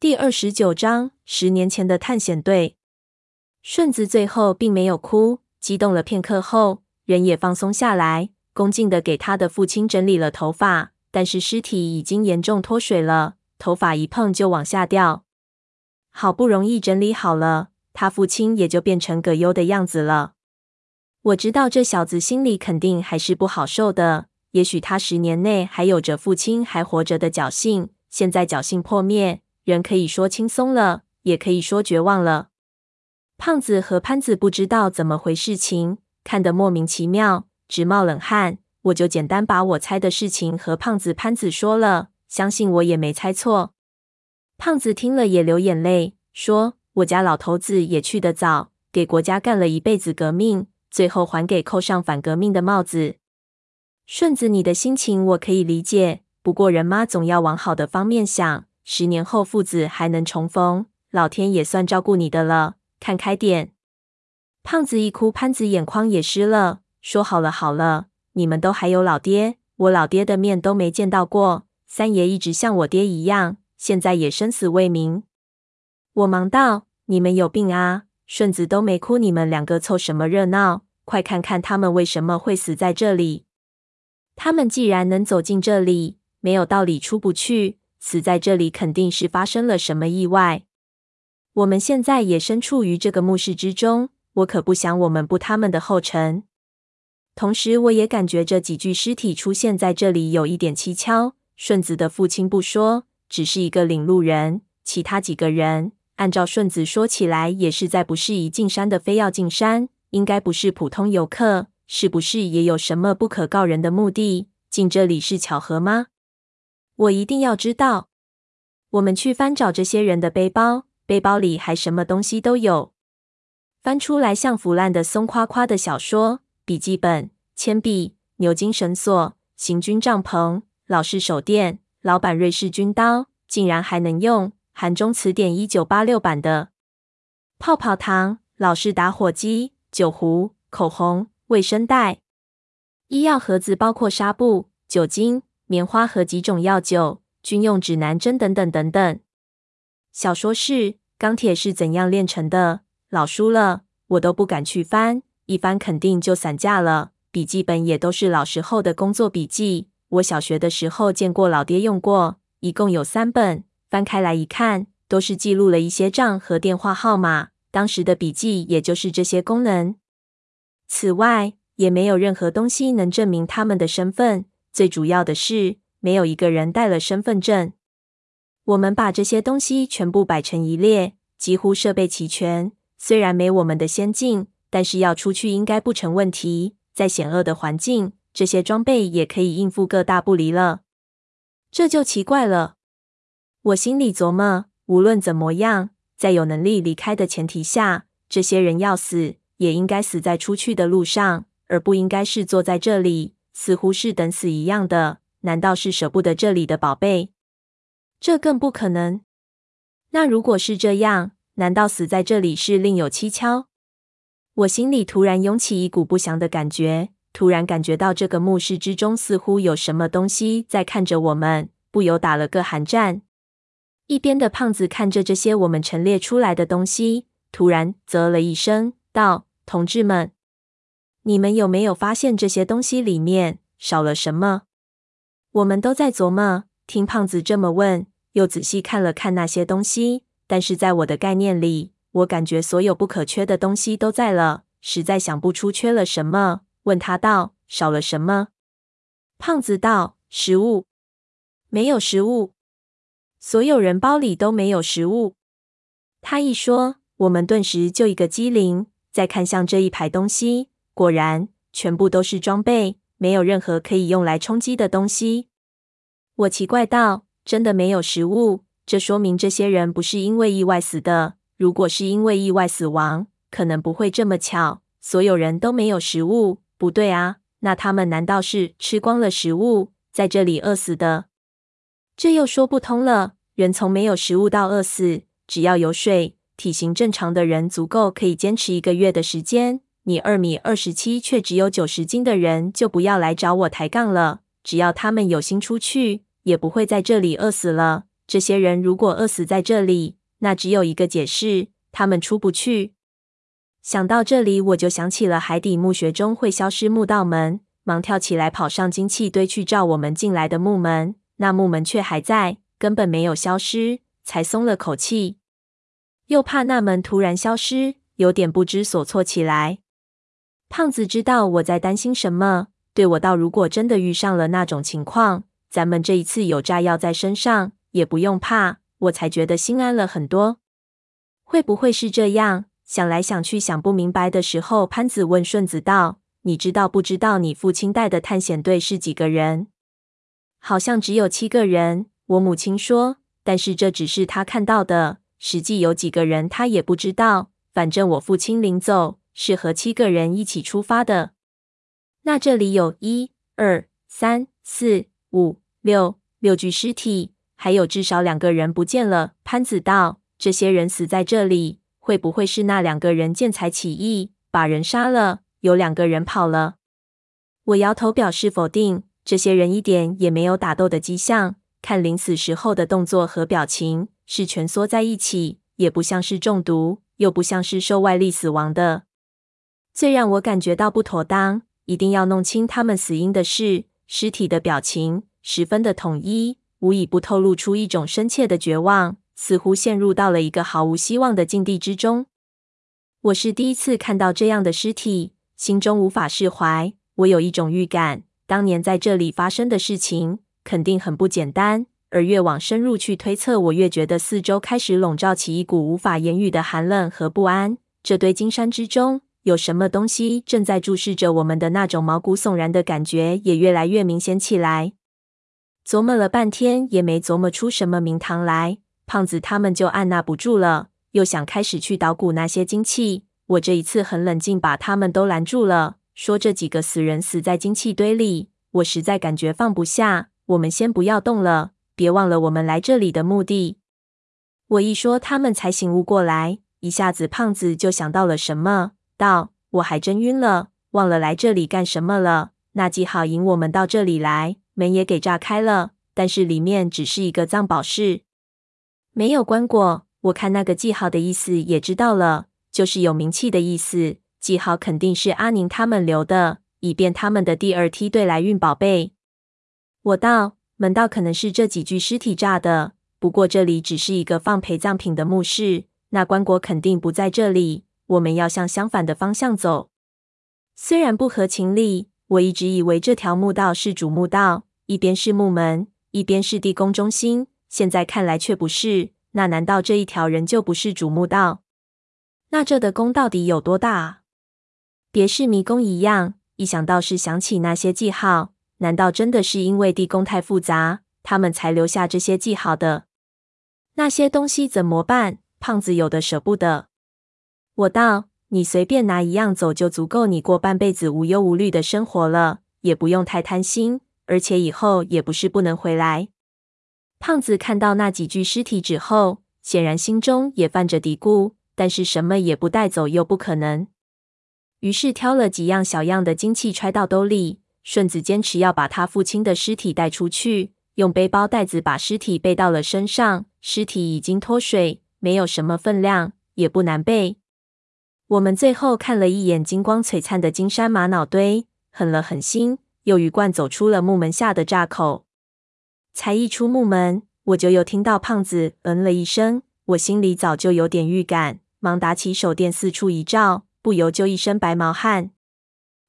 第二十九章，十年前的探险队。顺子最后并没有哭，激动了片刻后，人也放松下来，恭敬的给他的父亲整理了头发。但是尸体已经严重脱水了，头发一碰就往下掉。好不容易整理好了，他父亲也就变成葛优的样子了。我知道这小子心里肯定还是不好受的。也许他十年内还有着父亲还活着的侥幸，现在侥幸破灭。人可以说轻松了，也可以说绝望了。胖子和潘子不知道怎么回事情，看得莫名其妙，直冒冷汗。我就简单把我猜的事情和胖子、潘子说了，相信我也没猜错。胖子听了也流眼泪，说：“我家老头子也去得早，给国家干了一辈子革命，最后还给扣上反革命的帽子。”顺子，你的心情我可以理解，不过人嘛，总要往好的方面想。十年后父子还能重逢，老天也算照顾你的了，看开点。胖子一哭，潘子眼眶也湿了，说：“好了好了，你们都还有老爹，我老爹的面都没见到过。三爷一直像我爹一样，现在也生死未明。”我忙道：“你们有病啊！顺子都没哭，你们两个凑什么热闹？快看看他们为什么会死在这里。他们既然能走进这里，没有道理出不去。”死在这里肯定是发生了什么意外。我们现在也身处于这个墓室之中，我可不想我们步他们的后尘。同时，我也感觉这几具尸体出现在这里有一点蹊跷。顺子的父亲不说，只是一个领路人，其他几个人，按照顺子说起来，也是在不适宜进山的，非要进山，应该不是普通游客，是不是也有什么不可告人的目的？进这里是巧合吗？我一定要知道。我们去翻找这些人的背包，背包里还什么东西都有。翻出来像腐烂的松垮垮的小说、笔记本、铅笔、牛津绳索、行军帐篷、老式手电、老版瑞士军刀，竟然还能用。韩中词典一九八六版的泡泡糖、老式打火机、酒壶、口红、卫生袋、医药盒子，包括纱布、酒精。棉花和几种药酒、军用指南针等等等等。小说是钢铁是怎样炼成的？老书了，我都不敢去翻，一翻肯定就散架了。笔记本也都是老时候的工作笔记，我小学的时候见过老爹用过，一共有三本。翻开来一看，都是记录了一些账和电话号码。当时的笔记也就是这些功能。此外，也没有任何东西能证明他们的身份。最主要的是，没有一个人带了身份证。我们把这些东西全部摆成一列，几乎设备齐全。虽然没我们的先进，但是要出去应该不成问题。在险恶的环境，这些装备也可以应付个大不离了。这就奇怪了。我心里琢磨，无论怎么样，在有能力离开的前提下，这些人要死，也应该死在出去的路上，而不应该是坐在这里。似乎是等死一样的，难道是舍不得这里的宝贝？这更不可能。那如果是这样，难道死在这里是另有蹊跷？我心里突然涌起一股不祥的感觉，突然感觉到这个墓室之中似乎有什么东西在看着我们，不由打了个寒战。一边的胖子看着这些我们陈列出来的东西，突然啧了一声，道：“同志们。”你们有没有发现这些东西里面少了什么？我们都在琢磨。听胖子这么问，又仔细看了看那些东西，但是在我的概念里，我感觉所有不可缺的东西都在了，实在想不出缺了什么。问他道：“少了什么？”胖子道：“食物，没有食物，所有人包里都没有食物。”他一说，我们顿时就一个机灵，再看向这一排东西。果然，全部都是装备，没有任何可以用来充饥的东西。我奇怪道：“真的没有食物？这说明这些人不是因为意外死的。如果是因为意外死亡，可能不会这么巧，所有人都没有食物。不对啊，那他们难道是吃光了食物，在这里饿死的？这又说不通了。人从没有食物到饿死，只要有水，体型正常的人足够可以坚持一个月的时间。”你二米二十七却只有九十斤的人，就不要来找我抬杠了。只要他们有心出去，也不会在这里饿死了。这些人如果饿死在这里，那只有一个解释：他们出不去。想到这里，我就想起了海底墓穴中会消失墓道门，忙跳起来跑上金器堆去照我们进来的墓门。那墓门却还在，根本没有消失，才松了口气。又怕那门突然消失，有点不知所措起来。胖子知道我在担心什么，对我道：“如果真的遇上了那种情况，咱们这一次有炸药在身上，也不用怕。”我才觉得心安了很多。会不会是这样？想来想去想不明白的时候，潘子问顺子道：“你知道不知道你父亲带的探险队是几个人？”“好像只有七个人。”我母亲说，“但是这只是他看到的，实际有几个人他也不知道。反正我父亲临走是和七个人一起出发的。那这里有一、二、三、四、五、六六具尸体，还有至少两个人不见了。”潘子道：“这些人死在这里。”会不会是那两个人见财起意，把人杀了？有两个人跑了。我摇头表示否定。这些人一点也没有打斗的迹象，看临死时候的动作和表情，是蜷缩在一起，也不像是中毒，又不像是受外力死亡的。最让我感觉到不妥当，一定要弄清他们死因的是，尸体的表情十分的统一，无一不透露出一种深切的绝望。似乎陷入到了一个毫无希望的境地之中。我是第一次看到这样的尸体，心中无法释怀。我有一种预感，当年在这里发生的事情肯定很不简单。而越往深入去推测，我越觉得四周开始笼罩起一股无法言喻的寒冷和不安。这堆金山之中有什么东西正在注视着我们的那种毛骨悚然的感觉也越来越明显起来。琢磨了半天，也没琢磨出什么名堂来。胖子他们就按捺不住了，又想开始去捣鼓那些金器。我这一次很冷静，把他们都拦住了，说：“这几个死人死在金器堆里，我实在感觉放不下。我们先不要动了，别忘了我们来这里的目的。”我一说，他们才醒悟过来，一下子胖子就想到了什么，道：“我还真晕了，忘了来这里干什么了。那记号引我们到这里来，门也给炸开了，但是里面只是一个藏宝室。”没有棺椁，我看那个记号的意思也知道了，就是有名气的意思。记号肯定是阿宁他们留的，以便他们的第二梯队来运宝贝。我道，门道可能是这几具尸体炸的，不过这里只是一个放陪葬品的墓室，那棺椁肯定不在这里。我们要向相反的方向走。虽然不合情理，我一直以为这条墓道是主墓道，一边是墓门，一边是地宫中心。现在看来却不是，那难道这一条人就不是主墓道？那这的宫到底有多大啊？别是迷宫一样，一想到是想起那些记号，难道真的是因为地宫太复杂，他们才留下这些记号的？那些东西怎么办？胖子有的舍不得。我道：你随便拿一样走，就足够你过半辈子无忧无虑的生活了，也不用太贪心，而且以后也不是不能回来。胖子看到那几具尸体之后，显然心中也泛着嘀咕，但是什么也不带走又不可能，于是挑了几样小样的金器揣到兜里。顺子坚持要把他父亲的尸体带出去，用背包带子把尸体背到了身上。尸体已经脱水，没有什么分量，也不难背。我们最后看了一眼金光璀璨的金山玛瑙堆，狠了狠心，又鱼贯走出了木门下的闸口。才一出木门，我就又听到胖子嗯了一声。我心里早就有点预感，忙打起手电四处一照，不由就一身白毛汗。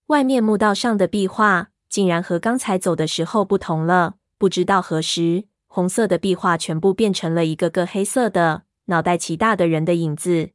外面墓道上的壁画竟然和刚才走的时候不同了。不知道何时，红色的壁画全部变成了一个个黑色的脑袋奇大的人的影子。